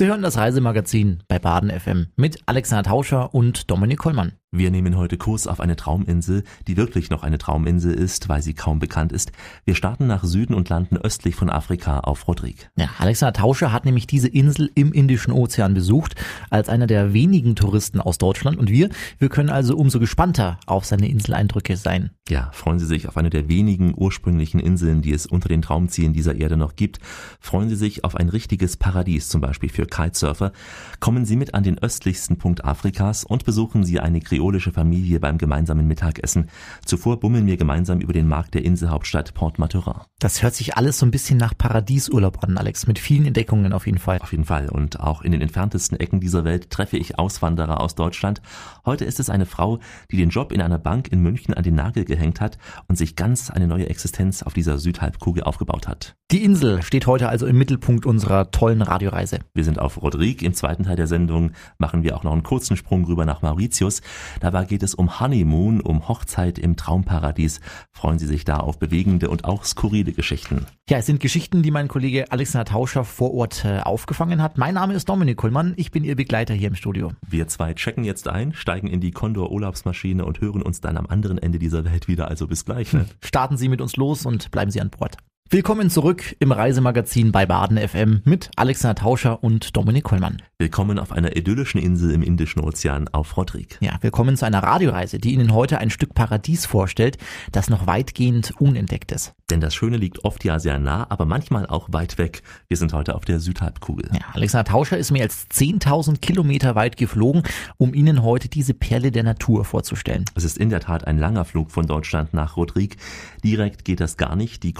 Sie hören das Reisemagazin bei Baden FM mit Alexander Tauscher und Dominik Kollmann. Wir nehmen heute Kurs auf eine Trauminsel, die wirklich noch eine Trauminsel ist, weil sie kaum bekannt ist. Wir starten nach Süden und landen östlich von Afrika auf Rodrigue. Ja, Alexander Tauscher hat nämlich diese Insel im Indischen Ozean besucht, als einer der wenigen Touristen aus Deutschland. Und wir, wir können also umso gespannter auf seine Inseleindrücke sein. Ja, freuen Sie sich auf eine der wenigen ursprünglichen Inseln, die es unter den Traumzielen dieser Erde noch gibt. Freuen Sie sich auf ein richtiges Paradies, zum Beispiel für Kitesurfer. Kommen Sie mit an den östlichsten Punkt Afrikas und besuchen Sie eine kreolische Familie beim gemeinsamen Mittagessen. Zuvor bummeln wir gemeinsam über den Markt der Inselhauptstadt Port Maturin. Das hört sich alles so ein bisschen nach Paradiesurlaub an, Alex, mit vielen Entdeckungen auf jeden Fall. Auf jeden Fall. Und auch in den entferntesten Ecken dieser Welt treffe ich Auswanderer aus Deutschland. Heute ist es eine Frau, die den Job in einer Bank in München an den Nagel gehängt hat und sich ganz eine neue Existenz auf dieser Südhalbkugel aufgebaut hat. Die Insel steht heute also im Mittelpunkt unserer tollen Radioreise. Wir sind auf Rodrigue. Im zweiten Teil der Sendung machen wir auch noch einen kurzen Sprung rüber nach Mauritius. Dabei geht es um Honeymoon, um Hochzeit im Traumparadies. Freuen Sie sich da auf bewegende und auch skurrile Geschichten. Ja, es sind Geschichten, die mein Kollege Alexander Tauscher vor Ort äh, aufgefangen hat. Mein Name ist Dominik Kuhlmann. Ich bin Ihr Begleiter hier im Studio. Wir zwei checken jetzt ein, steigen in die Condor Urlaubsmaschine und hören uns dann am anderen Ende dieser Welt wieder. Also bis gleich. Ne? Starten Sie mit uns los und bleiben Sie an Bord. Willkommen zurück im Reisemagazin bei Baden FM mit Alexander Tauscher und Dominik Kollmann. Willkommen auf einer idyllischen Insel im Indischen Ozean auf Rodrigue. Ja, willkommen zu einer Radioreise, die Ihnen heute ein Stück Paradies vorstellt, das noch weitgehend unentdeckt ist. Denn das Schöne liegt oft ja sehr nah, aber manchmal auch weit weg. Wir sind heute auf der Südhalbkugel. Ja, Alexander Tauscher ist mehr als 10.000 Kilometer weit geflogen, um Ihnen heute diese Perle der Natur vorzustellen. Es ist in der Tat ein langer Flug von Deutschland nach Rodrigue. Direkt geht das gar nicht. Die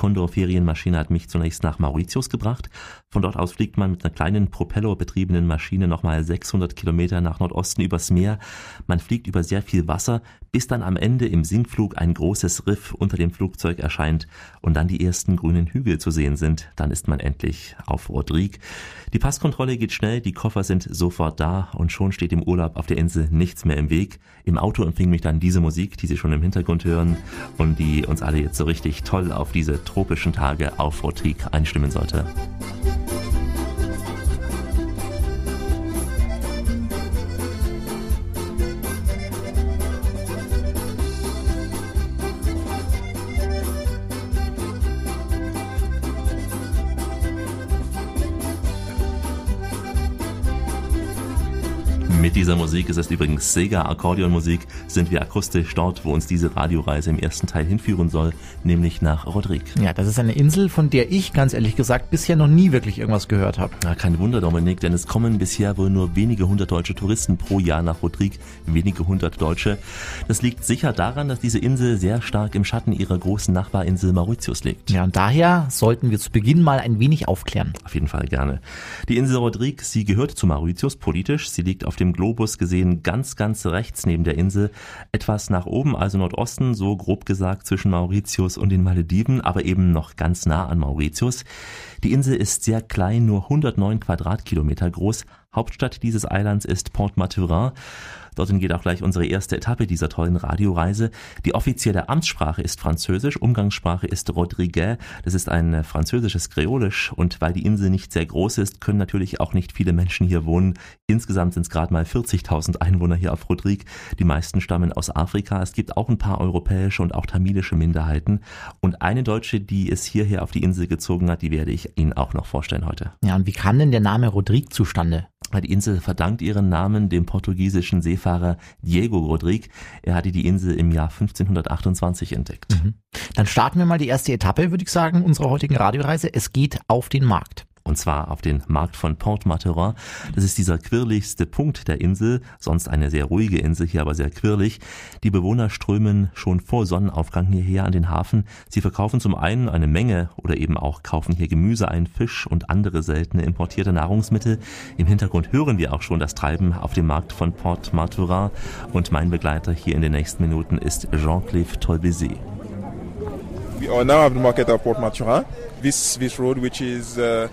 Condor-Ferienmaschine hat mich zunächst nach Mauritius gebracht. Von dort aus fliegt man mit einer kleinen propellerbetriebenen Maschine nochmal 600 Kilometer nach Nordosten übers Meer. Man fliegt über sehr viel Wasser, bis dann am Ende im Sinkflug ein großes Riff unter dem Flugzeug erscheint und dann die ersten grünen Hügel zu sehen sind. Dann ist man endlich auf Rodrigue. Die Passkontrolle geht schnell, die Koffer sind sofort da und schon steht im Urlaub auf der Insel nichts mehr im Weg. Im Auto empfing mich dann diese Musik, die Sie schon im Hintergrund hören und die uns alle jetzt so richtig toll auf diese tropischen Tage auf Rodrigue einstimmen sollte. Dieser Musik, es ist übrigens Sega Akkordeonmusik, sind wir akustisch dort, wo uns diese Radioreise im ersten Teil hinführen soll, nämlich nach Rodrigue. Ja, das ist eine Insel, von der ich ganz ehrlich gesagt bisher noch nie wirklich irgendwas gehört habe. Ja, kein Wunder, Dominik, denn es kommen bisher wohl nur wenige hundert deutsche Touristen pro Jahr nach Rodrigue, wenige hundert Deutsche. Das liegt sicher daran, dass diese Insel sehr stark im Schatten ihrer großen Nachbarinsel Mauritius liegt. Ja, und daher sollten wir zu Beginn mal ein wenig aufklären. Auf jeden Fall gerne. Die Insel Rodrigue, sie gehört zu Mauritius politisch, sie liegt auf dem Globus gesehen ganz, ganz rechts neben der Insel, etwas nach oben, also Nordosten, so grob gesagt zwischen Mauritius und den Malediven, aber eben noch ganz nah an Mauritius. Die Insel ist sehr klein, nur 109 Quadratkilometer groß. Hauptstadt dieses Eilands ist Port Maturin. Dorthin geht auch gleich unsere erste Etappe dieser tollen Radioreise. Die offizielle Amtssprache ist Französisch, Umgangssprache ist Rodriguez. Das ist ein französisches Kreolisch und weil die Insel nicht sehr groß ist, können natürlich auch nicht viele Menschen hier wohnen. Insgesamt sind es gerade mal 40.000 Einwohner hier auf Rodrigue. Die meisten stammen aus Afrika. Es gibt auch ein paar europäische und auch tamilische Minderheiten. Und eine Deutsche, die es hierher auf die Insel gezogen hat, die werde ich Ihnen auch noch vorstellen heute. Ja, und wie kam denn der Name Rodrigue zustande? Die Insel verdankt ihren Namen dem portugiesischen Seefahrer Diego Rodrigue. Er hatte die Insel im Jahr 1528 entdeckt. Mhm. Dann starten wir mal die erste Etappe, würde ich sagen, unserer heutigen Radioreise. Es geht auf den Markt und zwar auf den Markt von Port Maturin. Das ist dieser quirligste Punkt der Insel, sonst eine sehr ruhige Insel, hier aber sehr quirlig. Die Bewohner strömen schon vor Sonnenaufgang hierher an den Hafen. Sie verkaufen zum einen eine Menge oder eben auch kaufen hier Gemüse ein, Fisch und andere seltene importierte Nahrungsmittel. Im Hintergrund hören wir auch schon das Treiben auf dem Markt von Port Maturin und mein Begleiter hier in den nächsten Minuten ist Jean-Clive Tolbisi. We are now at the market of Port Maturin. This, this road which is uh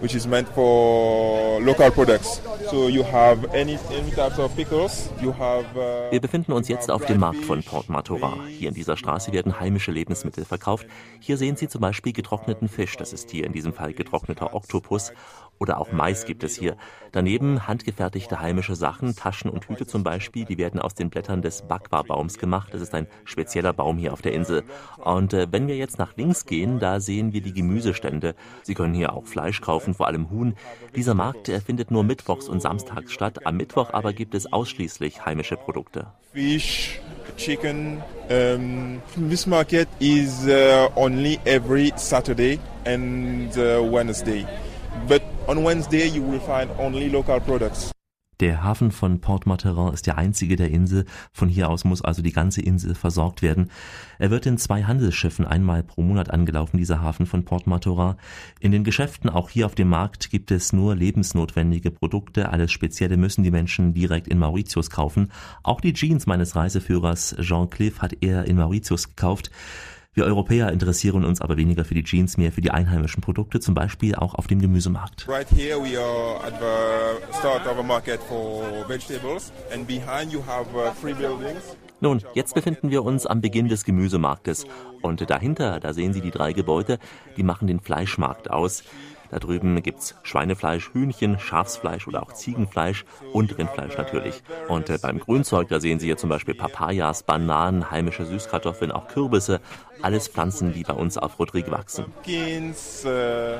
which is meant for local products. So you have any, any types of pickles. You have, uh, Wir befinden uns jetzt auf dem Markt von Port Maturin. Hier in dieser Straße werden heimische Lebensmittel verkauft. Hier sehen Sie zum Beispiel getrockneten Fisch. Das ist hier in diesem Fall getrockneter Oktopus oder auch Mais gibt es hier. Daneben handgefertigte heimische Sachen, Taschen und Hüte zum Beispiel, die werden aus den Blättern des Bakwa-Baums gemacht. Das ist ein spezieller Baum hier auf der Insel. Und äh, wenn wir jetzt nach links gehen, da sehen wir die Gemüsestände. Sie können hier auch Fleisch kaufen, vor allem Huhn. Dieser Markt findet nur mittwochs und samstags statt. Am Mittwoch aber gibt es ausschließlich heimische Produkte. Fish, chicken. Um, this market is uh, only every Saturday and uh, Wednesday. But on Wednesday you will find only local products. Der Hafen von Port Marterin ist der einzige der Insel. Von hier aus muss also die ganze Insel versorgt werden. Er wird in zwei Handelsschiffen einmal pro Monat angelaufen, dieser Hafen von Port Marterin. In den Geschäften, auch hier auf dem Markt, gibt es nur lebensnotwendige Produkte. Alles Spezielle müssen die Menschen direkt in Mauritius kaufen. Auch die Jeans meines Reiseführers Jean Cliff hat er in Mauritius gekauft. Wir Europäer interessieren uns aber weniger für die Jeans, mehr für die einheimischen Produkte, zum Beispiel auch auf dem Gemüsemarkt. Right here we are at the start of a market for vegetables and behind you have uh, three buildings. Nun, jetzt befinden wir uns am Beginn des Gemüsemarktes und dahinter, da sehen Sie die drei Gebäude, die machen den Fleischmarkt aus. Da drüben gibt's Schweinefleisch, Hühnchen, Schafsfleisch oder auch Ziegenfleisch und Rindfleisch natürlich. Und äh, beim Grünzeug, da sehen Sie hier zum Beispiel Papayas, Bananen, heimische Süßkartoffeln, auch Kürbisse. Alles Pflanzen, die bei uns auf Rodrigue wachsen. Pumpkins, uh,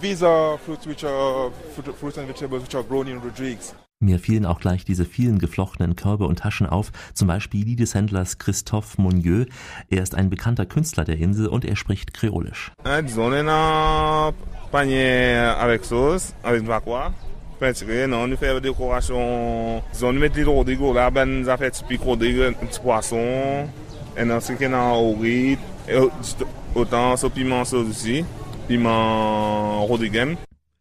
these are fruits which are fruits and vegetables which are grown in Rodrigues. Mir fielen auch gleich diese vielen geflochtenen Körbe und Taschen auf, zum Beispiel die des Händlers Christophe Monnieu. Er ist ein bekannter Künstler der Insel und er spricht Kreolisch. piment sauce.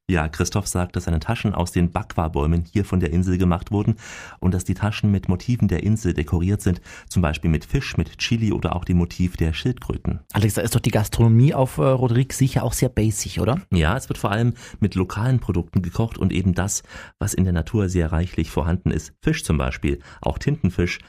Ja, Christoph sagt, dass seine Taschen aus den Bakwa-Bäumen hier von der Insel gemacht wurden und dass die Taschen mit Motiven der Insel dekoriert sind, zum Beispiel mit Fisch, mit Chili oder auch dem Motiv der Schildkröten. Alex, da ist doch die Gastronomie auf äh, Rodrigue sicher auch sehr basic, oder? Ja, es wird vor allem mit lokalen Produkten gekocht und eben das, was in der Natur sehr reichlich vorhanden ist. Fisch zum Beispiel, auch Tintenfisch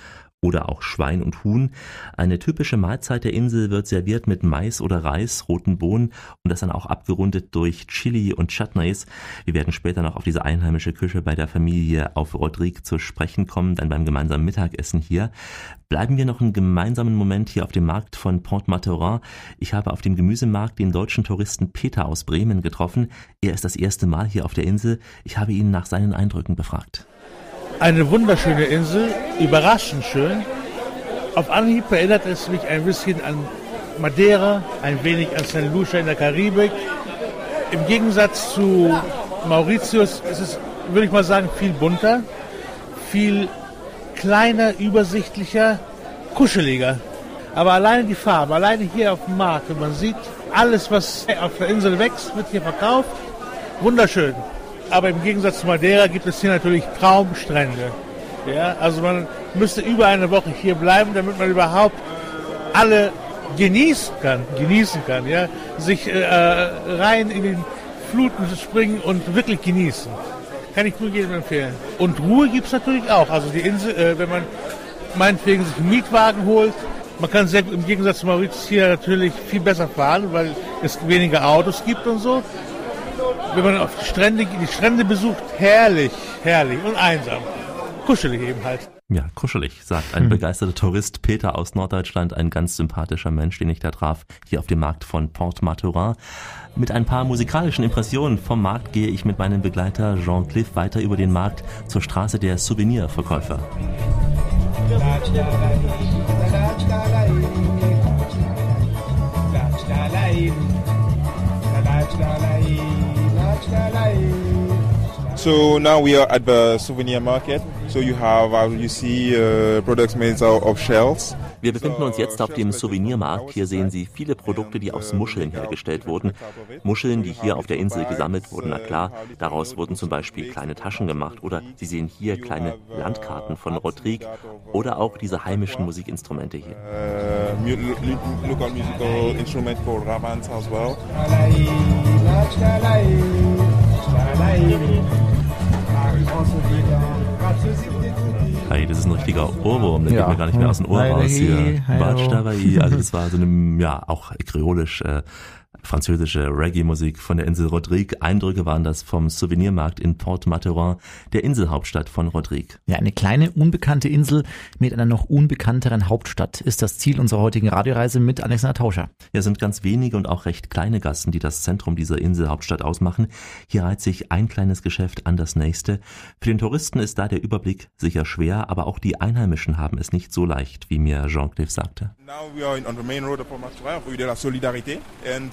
oder auch Schwein und Huhn. Eine typische Mahlzeit der Insel wird serviert mit Mais oder Reis, roten Bohnen und das dann auch abgerundet durch Chili und Chutneys. Wir werden später noch auf diese einheimische Küche bei der Familie auf Rodrigue zu sprechen kommen, dann beim gemeinsamen Mittagessen hier. Bleiben wir noch einen gemeinsamen Moment hier auf dem Markt von Port Maturin. Ich habe auf dem Gemüsemarkt den deutschen Touristen Peter aus Bremen getroffen. Er ist das erste Mal hier auf der Insel. Ich habe ihn nach seinen Eindrücken befragt. Eine wunderschöne Insel, überraschend schön. Auf Anhieb erinnert es mich ein bisschen an Madeira, ein wenig an St. Lucia in der Karibik. Im Gegensatz zu Mauritius ist es, würde ich mal sagen, viel bunter, viel kleiner, übersichtlicher, kuscheliger. Aber alleine die Farbe, alleine hier auf dem Markt, wenn man sieht, alles, was auf der Insel wächst, wird hier verkauft. Wunderschön. Aber im Gegensatz zu Madeira gibt es hier natürlich Traumstrände. Ja, also man müsste über eine Woche hier bleiben, damit man überhaupt alle genießen kann, genießen kann, ja, sich äh, rein in den Fluten springen und wirklich genießen. Kann ich nur jedem empfehlen. Und Ruhe gibt es natürlich auch. Also die Insel, äh, wenn man meinetwegen sich einen Mietwagen holt, man kann sehr, im Gegensatz zu Mauritius hier natürlich viel besser fahren, weil es weniger Autos gibt und so wenn man auf die Strände, die Strände besucht, herrlich, herrlich und einsam. Kuschelig eben halt. Ja, kuschelig, sagt ein hm. begeisterter Tourist Peter aus Norddeutschland, ein ganz sympathischer Mensch, den ich da traf, hier auf dem Markt von Port Maturin. Mit ein paar musikalischen Impressionen vom Markt gehe ich mit meinem Begleiter Jean Cliff weiter über den Markt zur Straße der Souvenirverkäufer. Shalai. So now we are at the souvenir market. So you have, uh, you see uh, products made of shells. Wir befinden uns jetzt auf dem Souvenirmarkt. Hier sehen Sie viele Produkte, die aus Muscheln hergestellt wurden. Muscheln, die hier auf der Insel gesammelt wurden. Na klar, daraus wurden zum Beispiel kleine Taschen gemacht. Oder Sie sehen hier kleine Landkarten von Rodrigue. Oder auch diese heimischen Musikinstrumente hier. Uh, local musical instrument called ravans as well. Hey, das ist ein richtiger Ohrwurm, der ja. geht mir gar nicht mehr aus dem Ohr raus hier. Batsch Also das war so eine, ja, auch kreolisch, äh, Französische Reggae-Musik von der Insel Rodrigue. Eindrücke waren das vom Souvenirmarkt in Port Mathurin, der Inselhauptstadt von Rodrigue. Ja, eine kleine, unbekannte Insel mit einer noch unbekannteren Hauptstadt ist das Ziel unserer heutigen Radioreise mit Alexander Tauscher. Ja, sind ganz wenige und auch recht kleine Gassen, die das Zentrum dieser Inselhauptstadt ausmachen. Hier reiht sich ein kleines Geschäft an das nächste. Für den Touristen ist da der Überblick sicher schwer, aber auch die Einheimischen haben es nicht so leicht, wie mir Jean-Claude sagte. Now we are on the main road of Port Mathurin, Rue de la Solidarité, and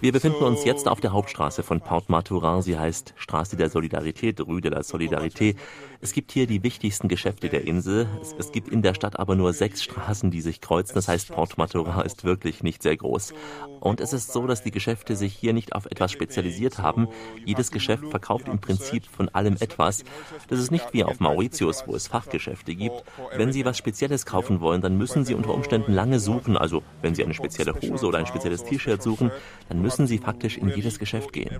wir befinden uns jetzt auf der Hauptstraße von Port Mathurin. Sie heißt Straße der Solidarität, Rue de la Solidarité. Es gibt hier die wichtigsten Geschäfte der Insel. Es, es, gibt in der Stadt aber nur sechs Straßen, die sich kreuzen. Das heißt, Port Mathurin ist wirklich nicht sehr groß. Und es ist so, dass die Geschäfte sich hier nicht auf etwas spezialisiert haben. Jedes Geschäft verkauft im Prinzip von allem etwas. Das ist nicht wie auf Mauritius, wo es Fachgeschäfte gibt. Wenn Sie was Spezielles kaufen wollen, dann müssen Sie unter Umständen lange suchen. Also wenn Sie eine spezielle Hose oder ein spezielles T-Shirt suchen, dann müssen Sie faktisch in jedes Geschäft gehen.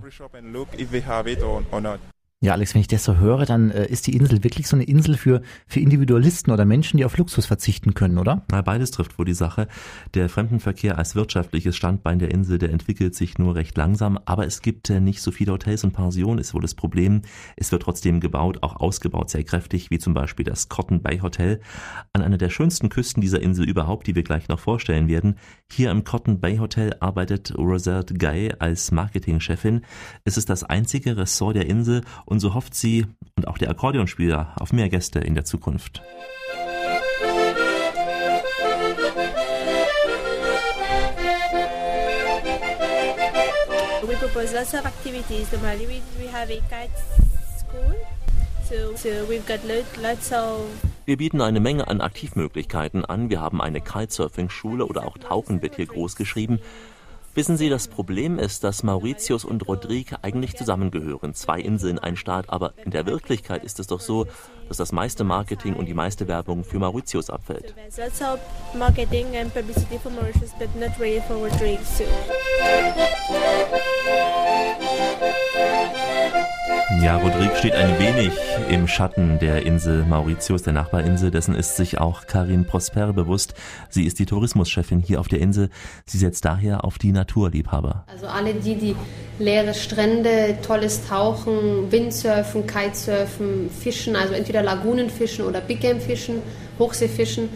Ja, Alex, wenn ich das so höre, dann äh, ist die Insel wirklich so eine Insel für, für Individualisten oder Menschen, die auf Luxus verzichten können, oder? Na, beides trifft wohl die Sache. Der Fremdenverkehr als wirtschaftliches Standbein der Insel, der entwickelt sich nur recht langsam, aber es gibt äh, nicht so viele Hotels und Pensionen, ist wohl das Problem. Es wird trotzdem gebaut, auch ausgebaut sehr kräftig, wie zum Beispiel das Cotton Bay Hotel an einer der schönsten Küsten dieser Insel überhaupt, die wir gleich noch vorstellen werden. Hier im Cotton Bay Hotel arbeitet Rosette Guy als Marketingchefin. Es ist das einzige Ressort der Insel und so hofft sie und auch der Akkordeonspieler auf mehr Gäste in der Zukunft. We propose lots of activities. Normally we, we have a kite school. So, so we've got lots of wir bieten eine Menge an Aktivmöglichkeiten an. Wir haben eine Kitesurfing-Schule oder auch Tauchen wird hier groß geschrieben. Wissen Sie, das Problem ist, dass Mauritius und Rodrigue eigentlich zusammengehören. Zwei Inseln, ein Staat. Aber in der Wirklichkeit ist es doch so, dass das meiste Marketing und die meiste Werbung für Mauritius abfällt. Marketing Ja, Rodrigue steht ein wenig im Schatten der Insel Mauritius, der Nachbarinsel. Dessen ist sich auch Karin Prosper bewusst. Sie ist die Tourismuschefin hier auf der Insel. Sie setzt daher auf die Naturliebhaber. Also alle die, die leere Strände, tolles Tauchen, Windsurfen, Kitesurfen, Fischen, also entweder Lagunenfischen oder Big Game Fischen, Hochseefischen,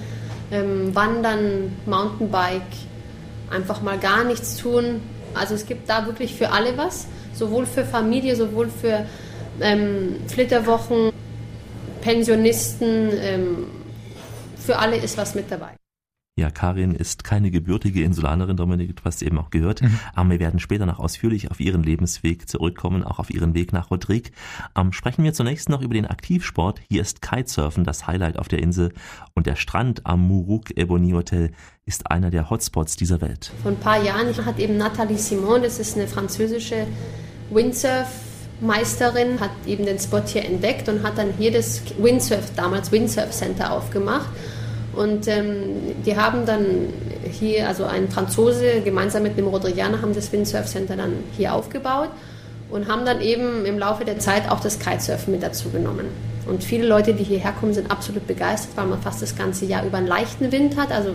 ähm, Wandern, Mountainbike, einfach mal gar nichts tun. Also es gibt da wirklich für alle was sowohl für Familie, sowohl für ähm, Flitterwochen, Pensionisten, ähm, für alle ist was mit dabei. Ja, Karin ist keine gebürtige Insulanerin, Dominik, du hast eben auch gehört. Mhm. Aber wir werden später noch ausführlich auf ihren Lebensweg zurückkommen, auch auf ihren Weg nach Rodrigue. Ähm, sprechen wir zunächst noch über den Aktivsport. Hier ist Kitesurfen das Highlight auf der Insel und der Strand am Muruk Ebony Hotel ist einer der Hotspots dieser Welt. Vor ein paar Jahren hat eben Nathalie Simon, das ist eine französische Windsurf-Meisterin, hat eben den Spot hier entdeckt und hat dann hier das Windsurf, damals Windsurf Center aufgemacht. Und ähm, die haben dann hier, also ein Franzose gemeinsam mit einem Rodriganer haben das Windsurf Center dann hier aufgebaut und haben dann eben im Laufe der Zeit auch das Kitesurfen mit dazu genommen. Und viele Leute, die hierher kommen, sind absolut begeistert, weil man fast das ganze Jahr über einen leichten Wind hat, also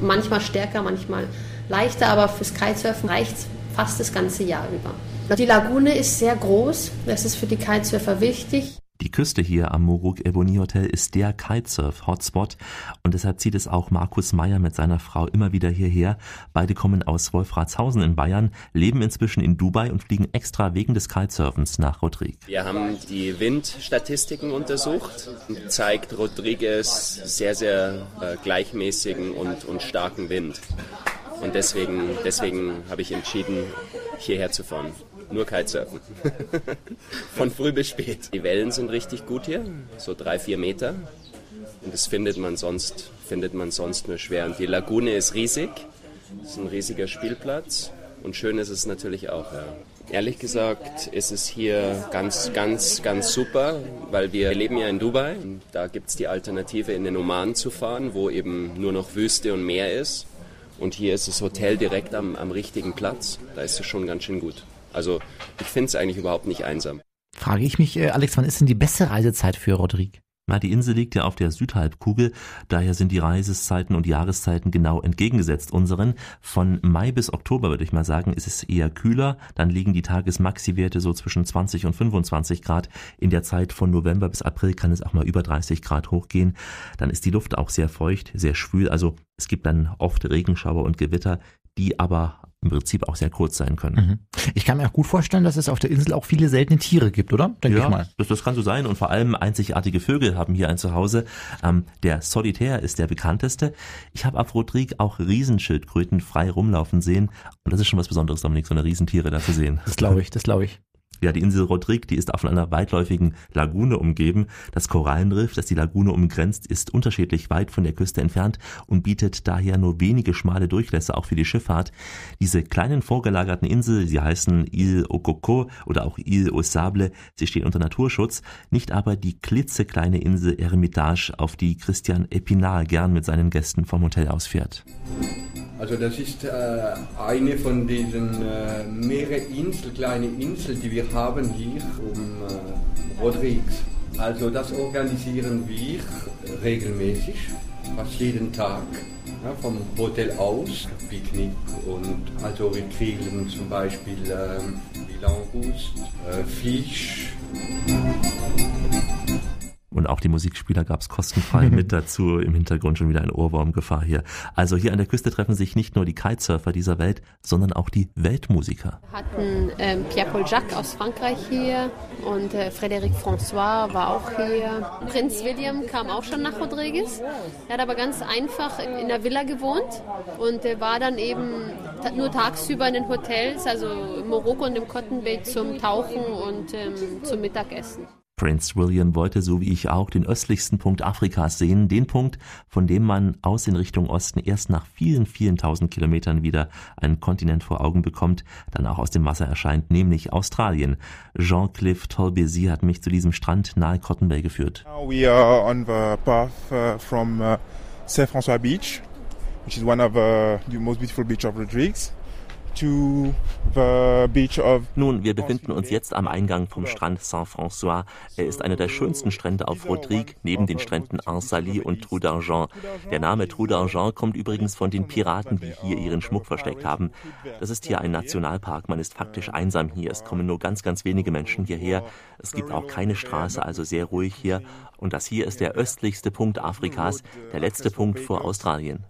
manchmal stärker, manchmal leichter, aber fürs Kitesurfen reicht es fast das ganze Jahr über. Die Lagune ist sehr groß, das ist für die Kitesurfer wichtig. Die Küste hier am Muruk Ebony Hotel ist der Kitesurf-Hotspot und deshalb zieht es auch Markus Meyer mit seiner Frau immer wieder hierher. Beide kommen aus Wolfratshausen in Bayern, leben inzwischen in Dubai und fliegen extra wegen des Kitesurfens nach Rodrigue. Wir haben die Windstatistiken untersucht, zeigt Rodriguez sehr, sehr äh, gleichmäßigen und, und starken Wind. Und deswegen, deswegen habe ich entschieden, hierher zu fahren nur Kitesurfen. Von früh bis spät. Die Wellen sind richtig gut hier, so drei, vier Meter. Und das findet man sonst, findet man sonst nur schwer. Und die Lagune ist riesig. Das ist ein riesiger Spielplatz. Und schön ist es natürlich auch, ja. Ehrlich gesagt ist es hier ganz, ganz, ganz super, weil wir leben ja in Dubai. Da gibt es die Alternative, in den Oman zu fahren, wo eben nur noch Wüste und Meer ist. Und hier ist das Hotel direkt am, am richtigen Platz. Da ist es schon ganz schön gut. Also ich finde es eigentlich überhaupt nicht einsam. Frage ich mich, äh, Alex, wann ist denn die beste Reisezeit für Rodrigue? Na, die Insel liegt ja auf der Südhalbkugel, daher sind die Reisezeiten und Jahreszeiten genau entgegengesetzt unseren. Von Mai bis Oktober würde ich mal sagen, ist es eher kühler, dann liegen die Tagesmaxiwerte so zwischen 20 und 25 Grad. In der Zeit von November bis April kann es auch mal über 30 Grad hochgehen. Dann ist die Luft auch sehr feucht, sehr schwül, also es gibt dann oft Regenschauer und Gewitter, die aber im Prinzip auch sehr kurz sein können. Mhm. Ich kann mir auch gut vorstellen, dass es auf der Insel auch viele seltene Tiere gibt, oder? Denke ja, ich mal. Das, das kann so sein und vor allem einzigartige Vögel haben hier ein Zuhause. Ähm, der Solitär ist der bekannteste. Ich habe auf Rodrigue auch Riesenschildkröten frei rumlaufen sehen und das ist schon was Besonderes, Dominik, so eine Riesentiere da zu sehen. Das glaube ich, das glaube ich. Ja, die Insel Rodrigue, die ist auch von einer weitläufigen Lagune umgeben. Das Korallenriff, das die Lagune umgrenzt, ist unterschiedlich weit von der Küste entfernt und bietet daher nur wenige schmale Durchlässe auch für die Schifffahrt. Diese kleinen vorgelagerten Inseln, sie heißen Ile au Coco oder auch Ile au Sable, sie stehen unter Naturschutz, nicht aber die klitzekleine Insel Eremitage, auf die Christian Epinal gern mit seinen Gästen vom Hotel ausfährt. Also das ist äh, eine von diesen äh, mehrere Insel, kleine Inseln, die wir haben hier um äh, Rodrigues. Also das organisieren wir regelmäßig, fast jeden Tag. Ja, vom Hotel aus, Picknick und also wir kriegen zum Beispiel äh, Langust, äh, Fisch. Auch die Musikspieler gab es kostenfrei mit dazu. Im Hintergrund schon wieder ein Ohrwurmgefahr hier. Also hier an der Küste treffen sich nicht nur die Kitesurfer dieser Welt, sondern auch die Weltmusiker. Wir hatten ähm, Pierre-Paul Jacques aus Frankreich hier und äh, Frédéric François war auch hier. Prinz William kam auch schon nach Rodriguez. Er hat aber ganz einfach in der Villa gewohnt und äh, war dann eben nur tagsüber in den Hotels, also in Marokko und im Cotton Bay zum Tauchen und ähm, zum Mittagessen. Prince William wollte, so wie ich auch, den östlichsten Punkt Afrikas sehen, den Punkt, von dem man aus in Richtung Osten erst nach vielen, vielen tausend Kilometern wieder einen Kontinent vor Augen bekommt, dann auch aus dem Wasser erscheint, nämlich Australien. Jean-Cliff Tolbesi hat mich zu diesem Strand nahe Cotton Bay geführt. We are on the path uh, from uh, Saint-François Beach, which is one of uh, the most beautiful beach of Rodrigues. Nun, wir befinden uns jetzt am Eingang vom Strand Saint-François. Er ist einer der schönsten Strände auf Rodrigue, neben den Stränden Ansaly und Trou d'Argent. Der Name Trou d'Argent kommt übrigens von den Piraten, die hier ihren Schmuck versteckt haben. Das ist hier ein Nationalpark, man ist faktisch einsam hier. Es kommen nur ganz, ganz wenige Menschen hierher. Es gibt auch keine Straße, also sehr ruhig hier. Und das hier ist der östlichste Punkt Afrikas, der letzte Punkt vor Australien.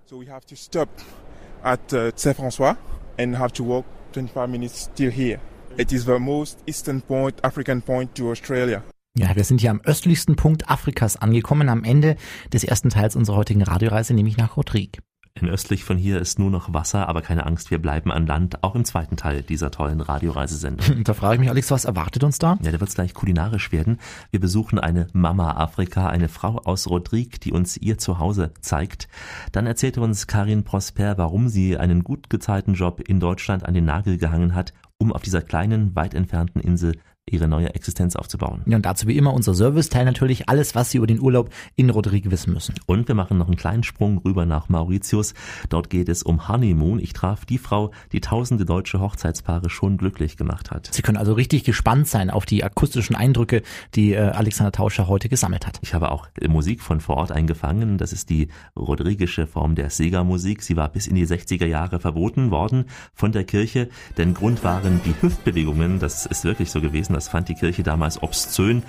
At uh, Saint-François and have to walk 25 minutes still here. It is the most eastern point, African point to Australia. Ja, wir sind hier am östlichsten Punkt Afrikas angekommen, am Ende des ersten Teils unserer heutigen Radioreise, nämlich nach Rodrigue. Denn östlich von hier ist nur noch Wasser, aber keine Angst, wir bleiben an Land, auch im zweiten Teil dieser tollen Radioreisesendung. Da frage ich mich, Alex, was erwartet uns da? Ja, da wird es gleich kulinarisch werden. Wir besuchen eine Mama Afrika, eine Frau aus Rodrigue, die uns ihr Zuhause zeigt. Dann erzählte uns Karin Prosper, warum sie einen gut gezahlten Job in Deutschland an den Nagel gehangen hat, um auf dieser kleinen, weit entfernten Insel ihre neue Existenz aufzubauen. Ja, und dazu wie immer unser Serviceteil natürlich alles, was Sie über den Urlaub in Rodrigue wissen müssen. Und wir machen noch einen kleinen Sprung rüber nach Mauritius. Dort geht es um Honeymoon. Ich traf die Frau, die tausende deutsche Hochzeitspaare schon glücklich gemacht hat. Sie können also richtig gespannt sein auf die akustischen Eindrücke, die äh, Alexander Tauscher heute gesammelt hat. Ich habe auch Musik von vor Ort eingefangen. Das ist die rodrigische Form der Sega-Musik. Sie war bis in die 60er Jahre verboten worden von der Kirche, denn Grund waren die Hüftbewegungen. Das ist wirklich so gewesen. Das fand die Kirche damals obszön.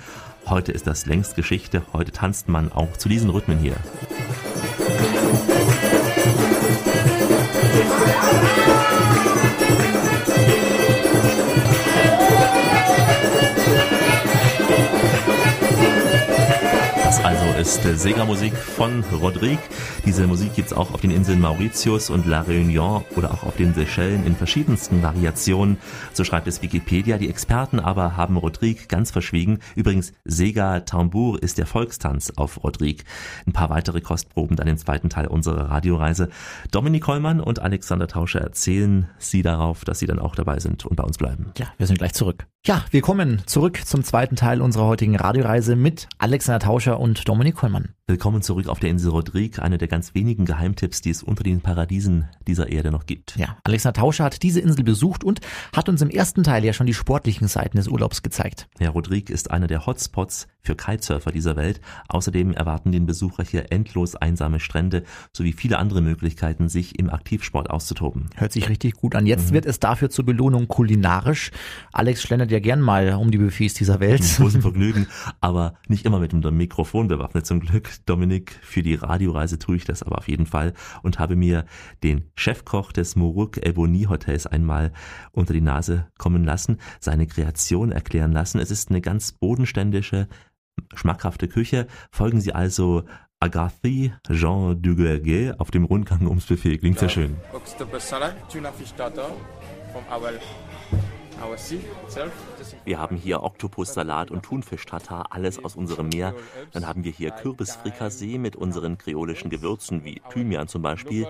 Heute ist das längst Geschichte. Heute tanzt man auch zu diesen Rhythmen hier. Ist Sega-Musik von Rodrigue. Diese Musik gibt's auch auf den Inseln Mauritius und La Réunion oder auch auf den Seychellen in verschiedensten Variationen. So schreibt es Wikipedia. Die Experten aber haben Rodrigue ganz verschwiegen. Übrigens, Sega Tambour ist der Volkstanz auf Rodrigue. Ein paar weitere Kostproben dann im zweiten Teil unserer Radioreise. Dominik Hollmann und Alexander Tauscher erzählen Sie darauf, dass Sie dann auch dabei sind und bei uns bleiben. Ja, wir sind gleich zurück. Ja, wir kommen zurück zum zweiten Teil unserer heutigen Radioreise mit Alexander Tauscher und Dominik Kollmann. Willkommen zurück auf der Insel Rodrigue, eine der ganz wenigen Geheimtipps, die es unter den Paradiesen dieser Erde noch gibt. Ja, Alexander Tauscher hat diese Insel besucht und hat uns im ersten Teil ja schon die sportlichen Seiten des Urlaubs gezeigt. Ja, Rodrigue ist einer der Hotspots für Kitesurfer dieser Welt. Außerdem erwarten den Besucher hier endlos einsame Strände sowie viele andere Möglichkeiten, sich im Aktivsport auszutoben. Hört sich richtig gut an. Jetzt mhm. wird es dafür zur Belohnung kulinarisch. Alex schlendert ja gern mal um die Buffets dieser Welt. Mit großem Vergnügen, aber nicht immer mit einem Mikrofon bewaffnet zum Glück. Dominik, für die Radioreise tue ich das aber auf jeden Fall und habe mir den Chefkoch des Moruk Ebony Hotels einmal unter die Nase kommen lassen, seine Kreation erklären lassen. Es ist eine ganz bodenständische, schmackhafte Küche. Folgen Sie also Agathi Jean Duguerguet auf dem Rundgang ums Buffet. Klingt sehr schön. Wir haben hier Oktopussalat und Thunfisch-Tatar, alles aus unserem Meer. Dann haben wir hier Kürbisfrikassee mit unseren kreolischen Gewürzen wie Thymian zum Beispiel.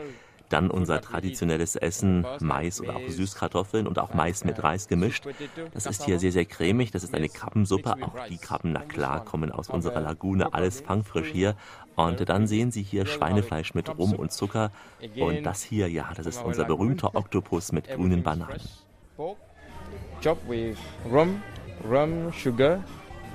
Dann unser traditionelles Essen, Mais oder auch Süßkartoffeln und auch Mais mit Reis gemischt. Das ist hier sehr, sehr cremig. Das ist eine Krabbensuppe. Auch die Krabben, na klar, kommen aus unserer Lagune. Alles fangfrisch hier. Und dann sehen Sie hier Schweinefleisch mit Rum und Zucker. Und das hier, ja, das ist unser berühmter Oktopus mit grünen Bananen. Chopped with rum, rum, sugar,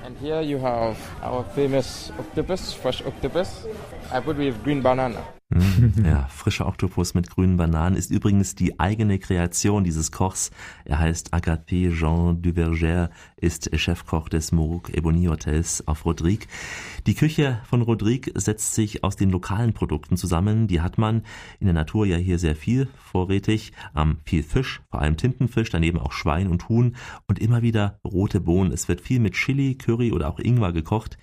and here you have our famous octopus, fresh octopus. I put with green banana. Mhm. Ja, frischer Oktopus mit grünen Bananen ist übrigens die eigene Kreation dieses Kochs. Er heißt Agathé Jean Duverger, ist Chefkoch des Moruk Ebony Hotels auf Rodrigue. Die Küche von Rodrigue setzt sich aus den lokalen Produkten zusammen. Die hat man in der Natur ja hier sehr viel vorrätig. Ähm, viel Fisch, vor allem Tintenfisch, daneben auch Schwein und Huhn und immer wieder rote Bohnen. Es wird viel mit Chili, Curry oder auch Ingwer gekocht.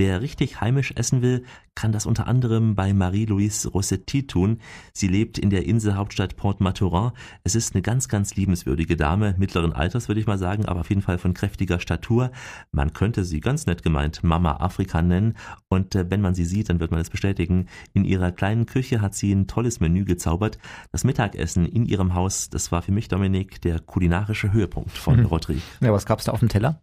Wer richtig heimisch essen will, kann das unter anderem bei Marie-Louise Rossetti tun. Sie lebt in der Inselhauptstadt Port-Maturin. Es ist eine ganz, ganz liebenswürdige Dame, mittleren Alters würde ich mal sagen, aber auf jeden Fall von kräftiger Statur. Man könnte sie ganz nett gemeint Mama Afrika nennen und äh, wenn man sie sieht, dann wird man es bestätigen. In ihrer kleinen Küche hat sie ein tolles Menü gezaubert. Das Mittagessen in ihrem Haus, das war für mich, Dominik, der kulinarische Höhepunkt von mhm. Rodrigue. Ja, was gab's da auf dem Teller?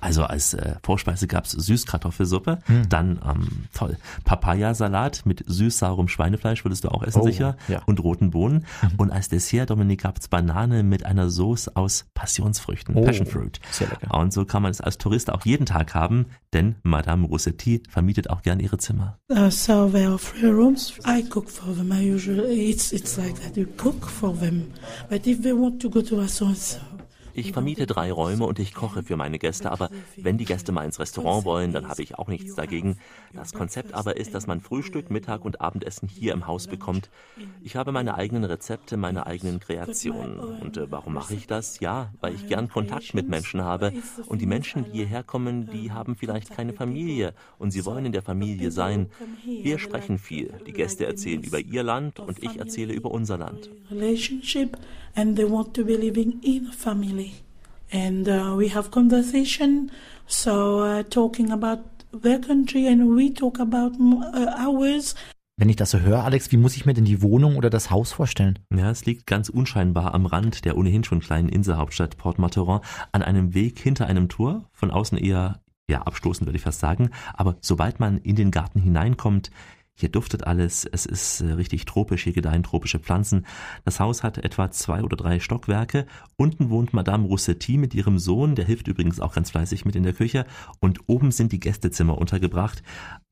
Also als äh, Vorspeise gab's Süßkartoffelsuppe, hm. dann ähm, toll Papayasalat mit süß-saurem Schweinefleisch würdest du auch essen oh, sicher ja. und roten Bohnen mhm. und als Dessert Dominik gab's Banane mit einer Sauce aus Passionsfrüchten, oh, Passion Fruit. Sehr lecker. Und so kann man es als Tourist auch jeden Tag haben, denn Madame Rossetti vermietet auch gern ihre Zimmer. Uh, so there are three rooms. I cook for them. I usually it's it's like that. You cook for them, but if they want to go to a restaurant. Ich vermiete drei Räume und ich koche für meine Gäste, aber wenn die Gäste mal ins Restaurant wollen, dann habe ich auch nichts dagegen. Das Konzept aber ist, dass man Frühstück, Mittag und Abendessen hier im Haus bekommt. Ich habe meine eigenen Rezepte, meine eigenen Kreationen. Und äh, warum mache ich das? Ja, weil ich gern Kontakt mit Menschen habe. Und die Menschen, die hierher kommen, die haben vielleicht keine Familie und sie wollen in der Familie sein. Wir sprechen viel. Die Gäste erzählen über ihr Land und ich erzähle über unser Land. Relationship and they want to be living in family. And uh, we have conversation, so uh, talking about their country and we talk about uh, ours. Wenn ich das so höre, Alex, wie muss ich mir denn die Wohnung oder das Haus vorstellen? Ja, es liegt ganz unscheinbar am Rand der ohnehin schon kleinen Inselhauptstadt Port Maturin an einem Weg hinter einem Tor, von außen eher ja, abstoßend würde ich fast sagen, aber sobald man in den Garten hineinkommt, hier duftet alles, es ist äh, richtig tropisch, hier gedeihen tropische Pflanzen. Das Haus hat etwa zwei oder drei Stockwerke. Unten wohnt Madame Rossetti mit ihrem Sohn, der hilft übrigens auch ganz fleißig mit in der Küche. Und oben sind die Gästezimmer untergebracht.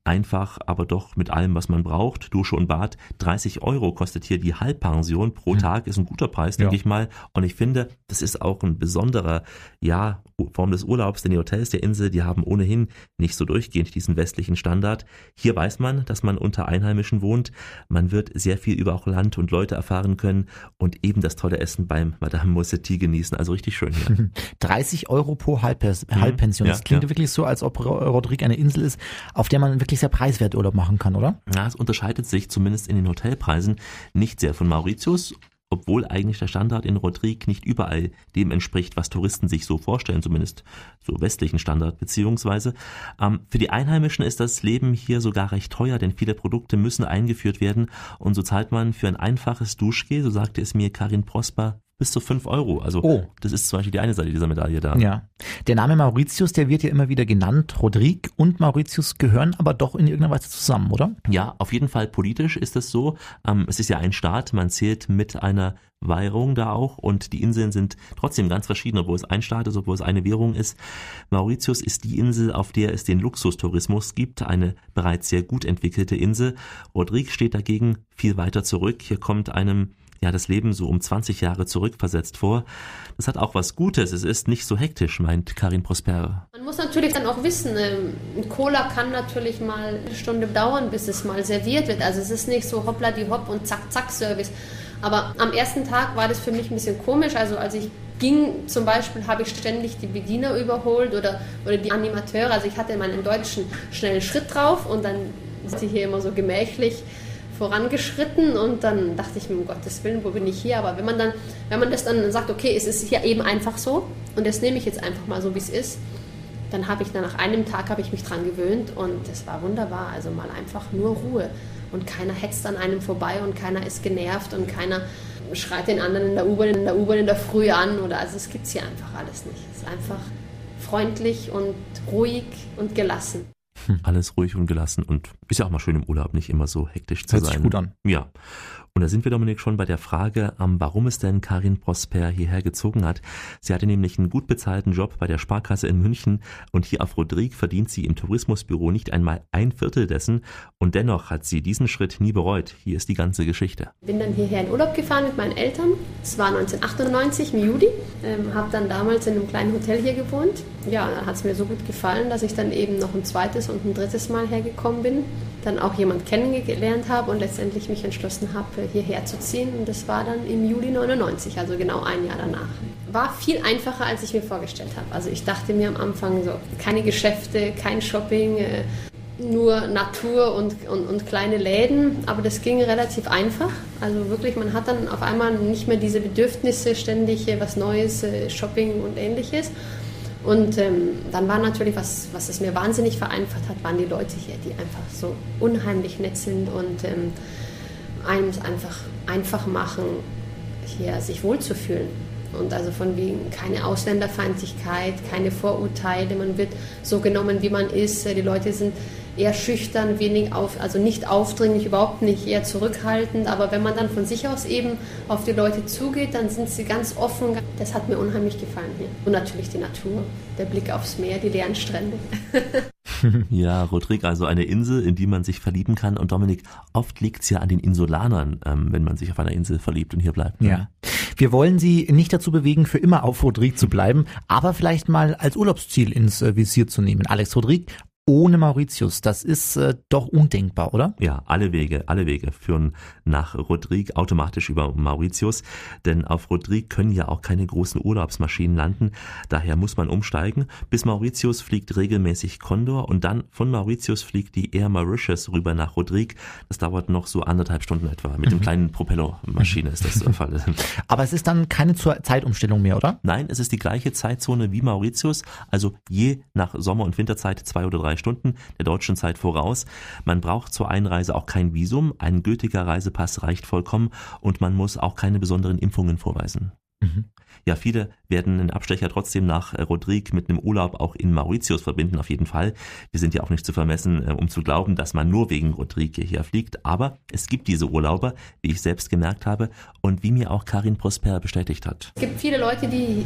Einfach, aber doch mit allem, was man braucht. Dusche und Bad. 30 Euro kostet hier die Halbpension pro hm. Tag. Ist ein guter Preis, denke ja. ich mal. Und ich finde, das ist auch ein besonderer, ja, Form des Urlaubs, denn die Hotels der Insel, die haben ohnehin nicht so durchgehend diesen westlichen Standard. Hier weiß man, dass man unter Einheimischen wohnt. Man wird sehr viel über auch Land und Leute erfahren können und eben das tolle Essen beim Madame Mossetti genießen. Also richtig schön hier. 30 Euro pro Halbpens mhm. Halbpension. Das klingt ja. wirklich so, als ob Rodrigue eine Insel ist, auf der man wirklich wirklich sehr preiswert Urlaub machen kann, oder? Ja, es unterscheidet sich zumindest in den Hotelpreisen nicht sehr von Mauritius obwohl eigentlich der Standard in Rodrigue nicht überall dem entspricht, was Touristen sich so vorstellen, zumindest so westlichen Standard, beziehungsweise ähm, für die Einheimischen ist das Leben hier sogar recht teuer, denn viele Produkte müssen eingeführt werden und so zahlt man für ein einfaches Duschgel, so sagte es mir Karin Prosper, bis zu 5 Euro. Also Oh. das ist zum Beispiel die eine Seite dieser Medaille da. Ja. Der Name Mauritius, der wird ja immer wieder genannt. Rodrigue und Mauritius gehören aber doch in irgendeiner Weise zusammen, oder? Ja, auf jeden Fall politisch ist es so. Ähm, es ist ja ein Staat, man zählt mit einer Währung da auch und die Inseln sind trotzdem ganz verschieden, obwohl es ein Staat ist, obwohl es eine Währung ist. Mauritius ist die Insel, auf der es den Luxustourismus gibt, eine bereits sehr gut entwickelte Insel. Rodrigue steht dagegen viel weiter zurück. Hier kommt einem ja das Leben so um 20 Jahre zurückversetzt vor. Das hat auch was Gutes. Es ist nicht so hektisch, meint Karin Prosper. Man muss natürlich dann auch wissen, ähm, ein Cola kann natürlich mal eine Stunde dauern, bis es mal serviert wird. Also es ist nicht so hoppla die hopp und zack zack Service. Aber am ersten Tag war das für mich ein bisschen komisch. Also als ich ging zum Beispiel, habe ich ständig die Bediener überholt oder, oder die Animateure. Also ich hatte meinen deutschen schnellen Schritt drauf und dann sind sie hier immer so gemächlich vorangeschritten und dann dachte ich mir, um Gottes Willen, wo bin ich hier? Aber wenn man dann, wenn man das dann sagt, okay, es ist hier eben einfach so und das nehme ich jetzt einfach mal so, wie es ist, dann habe ich dann nach einem Tag habe ich mich dran gewöhnt und es war wunderbar. Also mal einfach nur Ruhe und keiner hetzt an einem vorbei und keiner ist genervt und keiner schreit den anderen in der U-Bahn in der U-Bahn in der Früh an oder also es gibt's hier einfach alles nicht. Es ist einfach freundlich und ruhig und gelassen. Alles ruhig und gelassen und ist ja auch mal schön im Urlaub, nicht immer so hektisch zu Hört sein. sich gut an. Ja. Und da sind wir, Dominik, schon bei der Frage, ähm, warum es denn Karin Prosper hierher gezogen hat. Sie hatte nämlich einen gut bezahlten Job bei der Sparkasse in München und hier auf Rodrigue verdient sie im Tourismusbüro nicht einmal ein Viertel dessen und dennoch hat sie diesen Schritt nie bereut. Hier ist die ganze Geschichte. Bin dann hierher in Urlaub gefahren mit meinen Eltern. Es war 1998 im Juli. Ähm, habe dann damals in einem kleinen Hotel hier gewohnt. Ja, da hat es mir so gut gefallen, dass ich dann eben noch ein zweites und ein drittes Mal hergekommen bin. Dann auch jemand kennengelernt habe und letztendlich mich entschlossen habe, hierher zu ziehen. Und das war dann im Juli 99, also genau ein Jahr danach. War viel einfacher, als ich mir vorgestellt habe. Also ich dachte mir am Anfang so, keine Geschäfte, kein Shopping, äh, nur Natur und, und, und kleine Läden, aber das ging relativ einfach. Also wirklich, man hat dann auf einmal nicht mehr diese Bedürfnisse, ständig äh, was Neues, äh, Shopping und ähnliches. Und ähm, dann war natürlich, was, was es mir wahnsinnig vereinfacht hat, waren die Leute hier, die einfach so unheimlich nett sind und ähm, einem es einfach einfach machen, hier sich wohlzufühlen. Und also von wegen keine Ausländerfeindlichkeit, keine Vorurteile, man wird so genommen, wie man ist. Die Leute sind eher schüchtern, wenig auf, also nicht aufdringlich, überhaupt nicht, eher zurückhaltend. Aber wenn man dann von sich aus eben auf die Leute zugeht, dann sind sie ganz offen. Das hat mir unheimlich gefallen hier. Und natürlich die Natur, der Blick aufs Meer, die leeren Strände. Ja, Rodrigue, also eine Insel, in die man sich verlieben kann. Und Dominik, oft liegt's ja an den Insulanern, ähm, wenn man sich auf einer Insel verliebt und hier bleibt. ne? Ja. Wir wollen Sie nicht dazu bewegen, für immer auf Rodrigue zu bleiben, aber vielleicht mal als Urlaubsziel ins äh, Visier zu nehmen. Alex Rodrigue ohne Mauritius, das ist äh, doch undenkbar, oder? Ja, alle Wege, alle Wege führen nach Rodrigue automatisch über Mauritius, denn auf Rodrigue können ja auch keine großen Urlaubsmaschinen landen, daher muss man umsteigen. Bis Mauritius fliegt regelmäßig Condor und dann von Mauritius fliegt die Air Mauritius rüber nach Rodrigue. Das dauert noch so anderthalb Stunden etwa. Mit dem kleinen Propellermaschine ist das der Fall. Aber es ist dann keine Zur- Zeitumstellung mehr, oder? Nein, es ist die gleiche Zeitzone wie Mauritius, also je nach Sommer- und Winterzeit zwei oder drei Stunden der deutschen Zeit voraus. Man braucht zur Einreise auch kein Visum, ein gültiger Reisepass reicht vollkommen und man muss auch keine besonderen Impfungen vorweisen. Ja, viele werden einen Abstecher trotzdem nach äh, Rodrigue mit einem Urlaub auch in Mauritius verbinden, auf jeden Fall. Wir sind ja auch nicht zu vermessen, äh, um zu glauben, dass man nur wegen Rodrigue hierher fliegt. Aber es gibt diese Urlauber, wie ich selbst gemerkt habe und wie mir auch Karin Prosper bestätigt hat. Es gibt viele Leute, die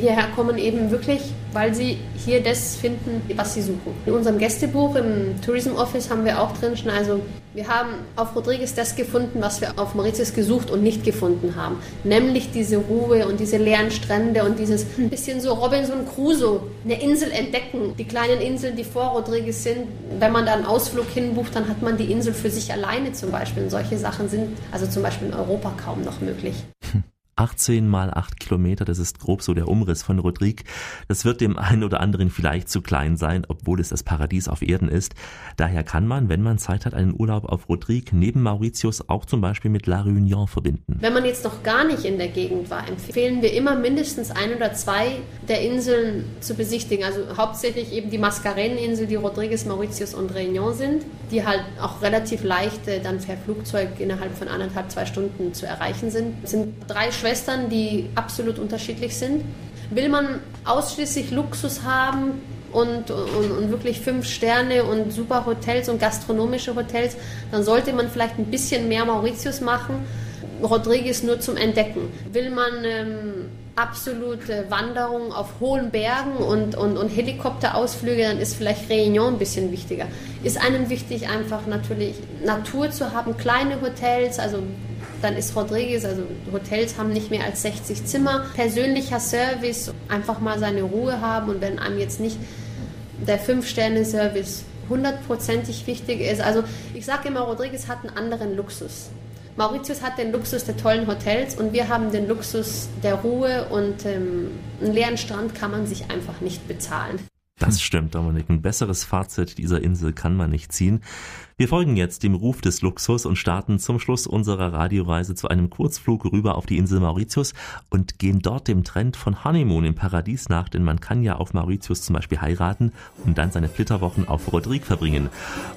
hierher kommen, eben wirklich, weil sie hier das finden, was sie suchen. In unserem Gästebuch im Tourism Office haben wir auch drin schon, also wir haben auf Rodriguez das gefunden, was wir auf Mauritius gesucht und nicht gefunden haben. Nämlich diese Ruhe und diese leeren Strände und dieses ein bisschen so Robinson Crusoe, eine Insel entdecken. Die kleinen Inseln, die vor Rodriguez sind, wenn man da einen Ausflug hinbucht, dann hat man die Insel für sich alleine zum Beispiel. Und solche Sachen sind also zum Beispiel in Europa kaum noch möglich. 18 mal 8 Kilometer, das ist grob so der Umriss von Rodrigue. Das wird dem einen oder anderen vielleicht zu klein sein, obwohl es das Paradies auf Erden ist. Daher kann man, wenn man Zeit hat, einen Urlaub auf Rodrigue neben Mauritius auch zum Beispiel mit La Réunion verbinden. Wenn man jetzt noch gar nicht in der Gegend war, empfehlen wir immer mindestens ein oder zwei der Inseln zu besichtigen. Also hauptsächlich eben die Mascareneninsel, die Rodriguez, Mauritius und Réunion sind, die halt auch relativ leicht äh, dann per Flugzeug innerhalb von anderthalb, zwei Stunden zu erreichen sind. Es sind drei Schwellen Schwestern, die absolut unterschiedlich sind. Will man ausschließlich Luxus haben und, und, und wirklich fünf Sterne und super Hotels und gastronomische Hotels, dann sollte man vielleicht ein bisschen mehr Mauritius machen. Rodriguez nur zum Entdecken. Will man ähm, absolute Wanderung auf hohen Bergen und, und, und Helikopterausflüge, dann ist vielleicht Réunion ein bisschen wichtiger. Ist einem wichtig, einfach natürlich Natur zu haben, kleine Hotels, also dann ist Rodriguez, also Hotels haben nicht mehr als 60 Zimmer. Persönlicher Service, einfach mal seine Ruhe haben und wenn einem jetzt nicht der Fünf-Sterne-Service hundertprozentig wichtig ist. Also ich sage immer, Rodriguez hat einen anderen Luxus. Mauritius hat den Luxus der tollen Hotels und wir haben den Luxus der Ruhe und ähm, einen leeren Strand kann man sich einfach nicht bezahlen. Das stimmt, Dominik. Ein besseres Fazit dieser Insel kann man nicht ziehen. Wir folgen jetzt dem Ruf des Luxus und starten zum Schluss unserer Radioreise zu einem Kurzflug rüber auf die Insel Mauritius und gehen dort dem Trend von Honeymoon im Paradies nach, denn man kann ja auf Mauritius zum Beispiel heiraten und dann seine Flitterwochen auf Rodrigue verbringen.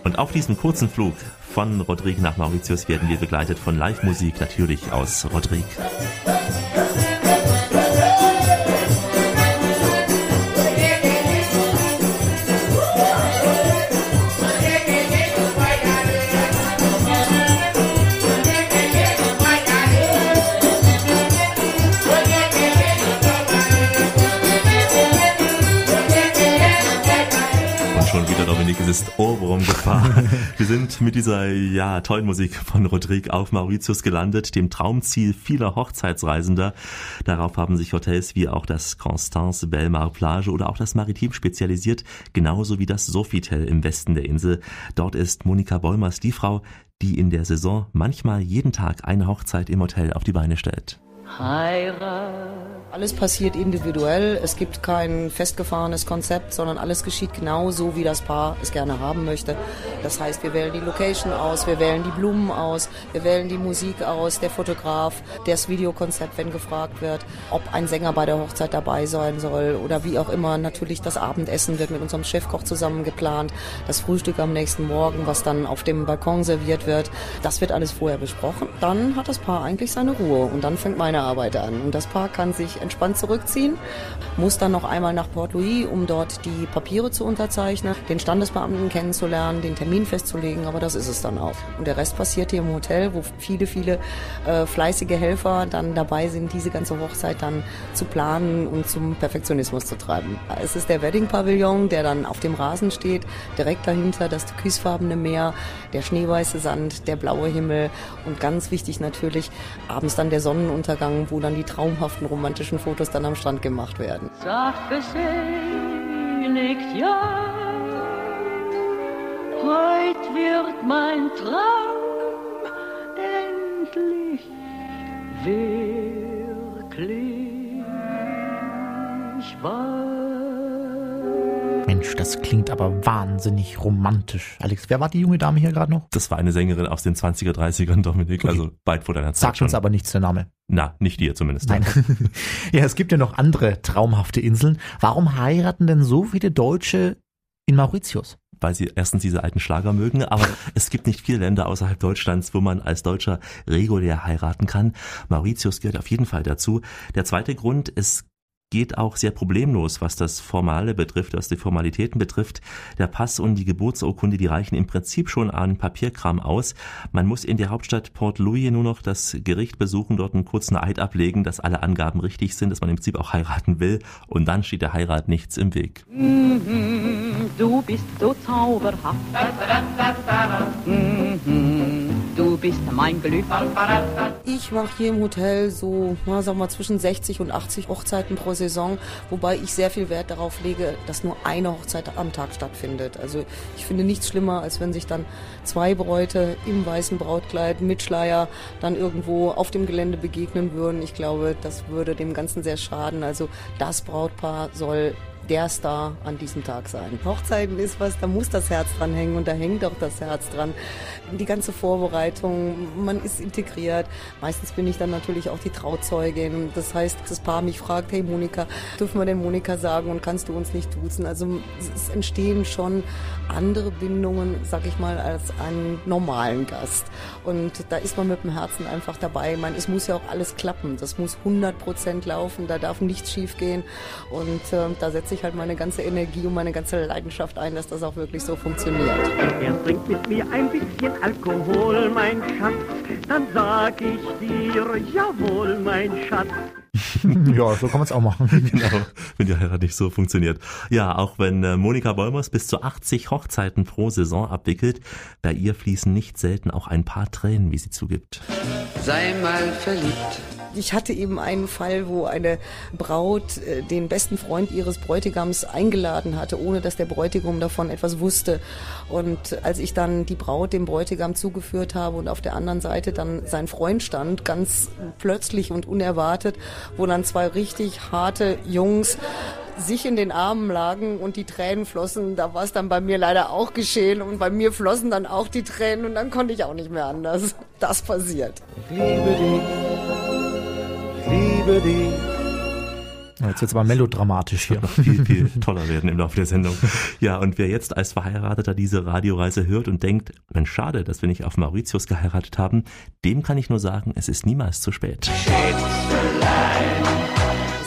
Und auf diesem kurzen Flug von Rodrigue nach Mauritius werden wir begleitet von Live-Musik natürlich aus Rodrigue. Wir sind mit dieser ja tollen Musik von Rodrigue auf Mauritius gelandet, dem Traumziel vieler Hochzeitsreisender. Darauf haben sich Hotels wie auch das Constance Belmar Plage oder auch das Maritim spezialisiert, genauso wie das Sofitel im Westen der Insel. Dort ist Monika Bollmers die Frau, die in der Saison manchmal jeden Tag eine Hochzeit im Hotel auf die Beine stellt. Heirat. Alles passiert individuell. Es gibt kein festgefahrenes Konzept, sondern alles geschieht genau so, wie das Paar es gerne haben möchte. Das heißt, wir wählen die Location aus, wir wählen die Blumen aus, wir wählen die Musik aus, der Fotograf, das Videokonzept, wenn gefragt wird, ob ein Sänger bei der Hochzeit dabei sein soll oder wie auch immer. Natürlich das Abendessen wird mit unserem Chefkoch zusammen geplant, das Frühstück am nächsten Morgen, was dann auf dem Balkon serviert wird. Das wird alles vorher besprochen. Dann hat das Paar eigentlich seine Ruhe und dann fängt meine Arbeit an. Und das Paar kann sich entspannt zurückziehen, muss dann noch einmal nach Port Louis, um dort die Papiere zu unterzeichnen, den Standesbeamten kennenzulernen, den Termin festzulegen, aber das ist es dann auch. Und der Rest passiert hier im Hotel, wo viele, viele äh, fleißige Helfer dann dabei sind, diese ganze Hochzeit dann zu planen und zum Perfektionismus zu treiben. Es ist der Wedding Pavillon, der dann auf dem Rasen steht, direkt dahinter das türkisfarbene Meer, der schneeweiße Sand, der blaue Himmel und ganz wichtig natürlich abends dann der Sonnenuntergang, wo dann die traumhaften romantischen Fotos dann am Strand gemacht werden. Sacht beseligt, ja, heute wird mein Traum endlich wirklich wahr. Das klingt aber wahnsinnig romantisch. Alex, wer war die junge Dame hier gerade noch? Das war eine Sängerin aus den 20er, 30ern, Dominik, okay. also weit vor deiner Zeit. Sagt schon. uns aber nichts der Name. Na, nicht dir zumindest. Nein. ja, es gibt ja noch andere traumhafte Inseln. Warum heiraten denn so viele Deutsche in Mauritius? weil sie erstens diese alten Schlager mögen, aber es gibt nicht viele Länder außerhalb Deutschlands, wo man als Deutscher regulär heiraten kann. Mauritius gehört auf jeden Fall dazu. Der zweite Grund, es geht auch sehr problemlos, was das Formale betrifft, was die Formalitäten betrifft. Der Pass und die Geburtsurkunde, die reichen im Prinzip schon an Papierkram aus. Man muss in der Hauptstadt Port Louis nur noch das Gericht besuchen, dort einen kurzen Eid ablegen, dass alle Angaben richtig sind, dass man im Prinzip auch heiraten will und dann steht der Heirat nichts im Weg. Mhm, du bist so zauberhaft. Mhm, du bist mein Glück. Ich mache hier im Hotel so, na, sag mal, zwischen 60 und 80 Hochzeiten pro Saison, wobei ich sehr viel Wert darauf lege, dass nur eine Hochzeit am Tag stattfindet. Also ich finde nichts schlimmer, als wenn sich dann zwei Bräute im weißen Brautkleid mit Schleier dann irgendwo auf dem Gelände begegnen würden. Ich glaube, das würde dem Ganzen sehr schaden. Also das Brautpaar soll der Star an diesem Tag sein. Hochzeiten ist was, da muss das Herz dran hängen und da hängt auch das Herz dran. Die ganze Vorbereitung, man ist integriert. Meistens bin ich dann natürlich auch die Trauzeugin. Das heißt, das Paar mich fragt, hey Monika, dürfen wir denn Monika sagen und kannst du uns nicht duzen? Also es entstehen schon andere Bindungen, sag ich mal, als einen normalen Gast. Und da ist man mit dem Herzen einfach dabei. Man, es muss ja auch alles klappen. Das muss 100 Prozent laufen. Da darf nichts schief gehen. Und äh, da setze ich halt meine ganze Energie und meine ganze Leidenschaft ein, dass das auch wirklich so funktioniert. Er trinkt mit mir ein bisschen Alkohol, mein Schatz. Dann sag ich dir, jawohl, mein Schatz. ja, so kann man es auch machen. genau, wenn die Heirat nicht so funktioniert. Ja, auch wenn äh, Monika Bäumers bis zu 80 Hochzeiten pro Saison abwickelt, bei ihr fließen nicht selten auch ein paar Tränen, wie sie zugibt. Sei mal verliebt ich hatte eben einen Fall, wo eine Braut äh, den besten Freund ihres Bräutigams eingeladen hatte, ohne dass der Bräutigam davon etwas wusste. Und als ich dann die Braut dem Bräutigam zugeführt habe und auf der anderen Seite dann sein Freund stand, ganz plötzlich und unerwartet, wo dann zwei richtig harte Jungs sich in den Armen lagen und die Tränen flossen, da war es dann bei mir leider auch geschehen und bei mir flossen dann auch die Tränen und dann konnte ich auch nicht mehr anders. Das passiert. Ich liebe dich liebe dich. Jetzt wird es aber melodramatisch hier. Noch viel, viel toller werden im Laufe der Sendung. Ja, und wer jetzt als Verheirateter diese Radioreise hört und denkt, Mensch, schade, dass wir nicht auf Mauritius geheiratet haben, dem kann ich nur sagen, es ist niemals zu spät.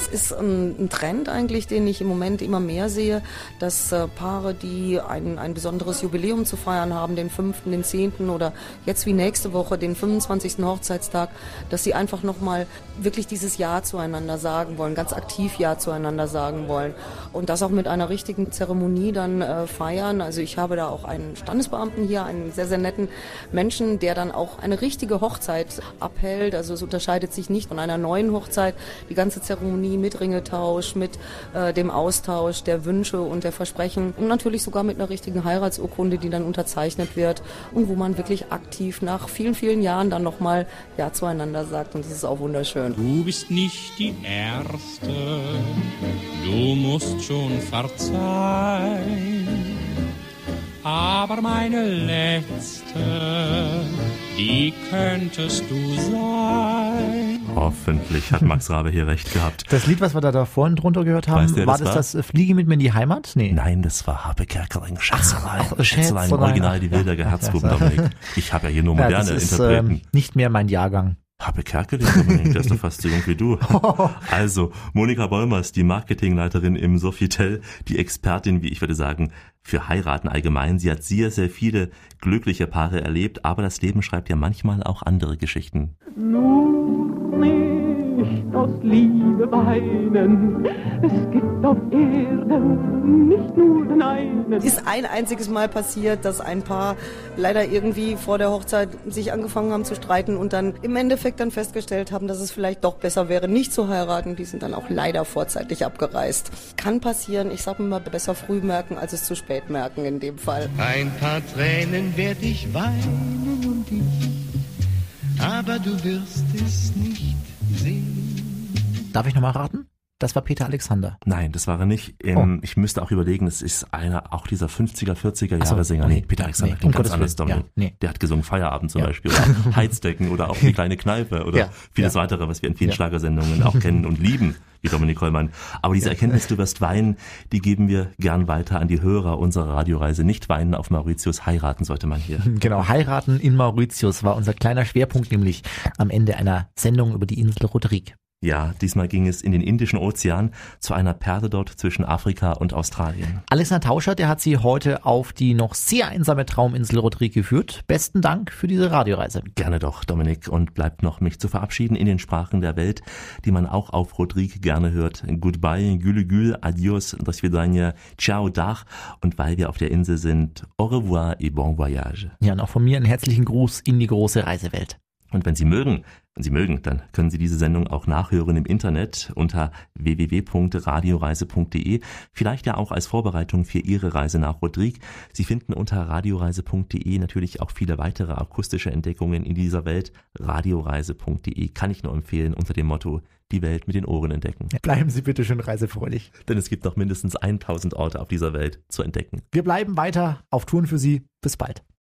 Ist ein, ein, Trend eigentlich, den ich im Moment immer mehr sehe, dass äh, Paare, die ein, ein besonderes Jubiläum zu feiern haben, den 5., den 10. oder jetzt wie nächste Woche, den 25. Hochzeitstag, dass sie einfach nochmal wirklich dieses Ja zueinander sagen wollen, ganz aktiv Ja zueinander sagen wollen und das auch mit einer richtigen Zeremonie dann äh, feiern. Also ich habe da auch einen Standesbeamten hier, einen sehr, sehr netten Menschen, der dann auch eine richtige Hochzeit abhält. Also es unterscheidet sich nicht von einer neuen Hochzeit. Die ganze Zeremonie mit Ringetausch, mit äh, dem Austausch der Wünsche und der Versprechen und natürlich sogar mit einer richtigen Heiratsurkunde, die dann unterzeichnet wird und wo man wirklich aktiv nach vielen, vielen Jahren dann nochmal Ja zueinander sagt und das ist auch wunderschön. Du bist nicht die Erste, du musst schon verzeihen aber meine letzte, die könntest du sein. Hoffentlich hat Max Rabe hier recht gehabt. Das Lied, was wir da, da vorhin drunter gehört haben, weißt du, war das, war das äh, Fliege mit mir in die Heimat? Nee. Nein, das war Habe Kerkeling, Schätzelein. Ach, Schätzelein, Original, die Wilder Herzbuben, Dominik. Ich habe ja hier nur moderne ja, das ist, Interpreten. Ähm, nicht mehr mein Jahrgang. Habe Kerkeling, Dominik, der ist doch fast so jung wie du. Also, Monika Bäumers, die Marketingleiterin im Sofitel, die Expertin, wie ich würde sagen, für Heiraten allgemein. Sie hat sehr, sehr viele glückliche Paare erlebt, aber das Leben schreibt ja manchmal auch andere Geschichten. Nur nicht aus Liebe weinen, es gibt auf Erden nicht nur den einen. Ist ein einziges Mal passiert, dass ein Paar leider irgendwie vor der Hochzeit sich angefangen haben zu streiten und dann im Endeffekt dann festgestellt haben, dass es vielleicht doch besser wäre, nicht zu heiraten. Die sind dann auch leider vorzeitig abgereist. Kann passieren, ich sag mal, besser früh merken, als es zu spät merken in dem Fall. Ein paar Tränen werde ich weinen und ich, aber du wirst es nicht. Darf ich nochmal raten? Das war Peter Alexander. Nein, das war er nicht. Ähm, oh. Ich müsste auch überlegen, es ist einer auch dieser 50er, 40er Jahre Sänger. So, nee, Peter Alexander nee, klingt um ganz anders. Ja, nee. Der hat gesungen Feierabend zum ja. Beispiel oder Heizdecken oder auch die kleine Kneipe oder ja, vieles weitere, was wir in vielen Schlagersendungen auch kennen und lieben, wie Dominik Kollmann. Aber diese Erkenntnis, du wirst weinen, die geben wir gern weiter an die Hörer unserer Radioreise. Nicht weinen auf Mauritius, heiraten sollte man hier. Genau, heiraten in Mauritius war unser kleiner Schwerpunkt, nämlich am Ende einer Sendung über die Insel Rodrigue. Ja, diesmal ging es in den Indischen Ozean zu einer Perle dort zwischen Afrika und Australien. Alexander Tauscher, der hat Sie heute auf die noch sehr einsame Trauminsel Rodrigue geführt. Besten Dank für diese Radioreise. Gerne doch, Dominik. Und bleibt noch, mich zu verabschieden in den Sprachen der Welt, die man auch auf Rodrigue gerne hört. Goodbye, Gülü Gül, Adios, das Vidania, Ciao, Dach. Und weil wir auf der Insel sind, Au revoir et bon voyage. Ja, und auch von mir einen herzlichen Gruß in die große Reisewelt. Und wenn Sie mögen, wenn Sie mögen, dann können Sie diese Sendung auch nachhören im Internet unter www.radioreise.de. Vielleicht ja auch als Vorbereitung für Ihre Reise nach Rodrigue. Sie finden unter radioreise.de natürlich auch viele weitere akustische Entdeckungen in dieser Welt. Radioreise.de kann ich nur empfehlen unter dem Motto die Welt mit den Ohren entdecken. Bleiben Sie bitte schön reisefreudig. Denn es gibt noch mindestens 1000 Orte auf dieser Welt zu entdecken. Wir bleiben weiter auf Touren für Sie. Bis bald.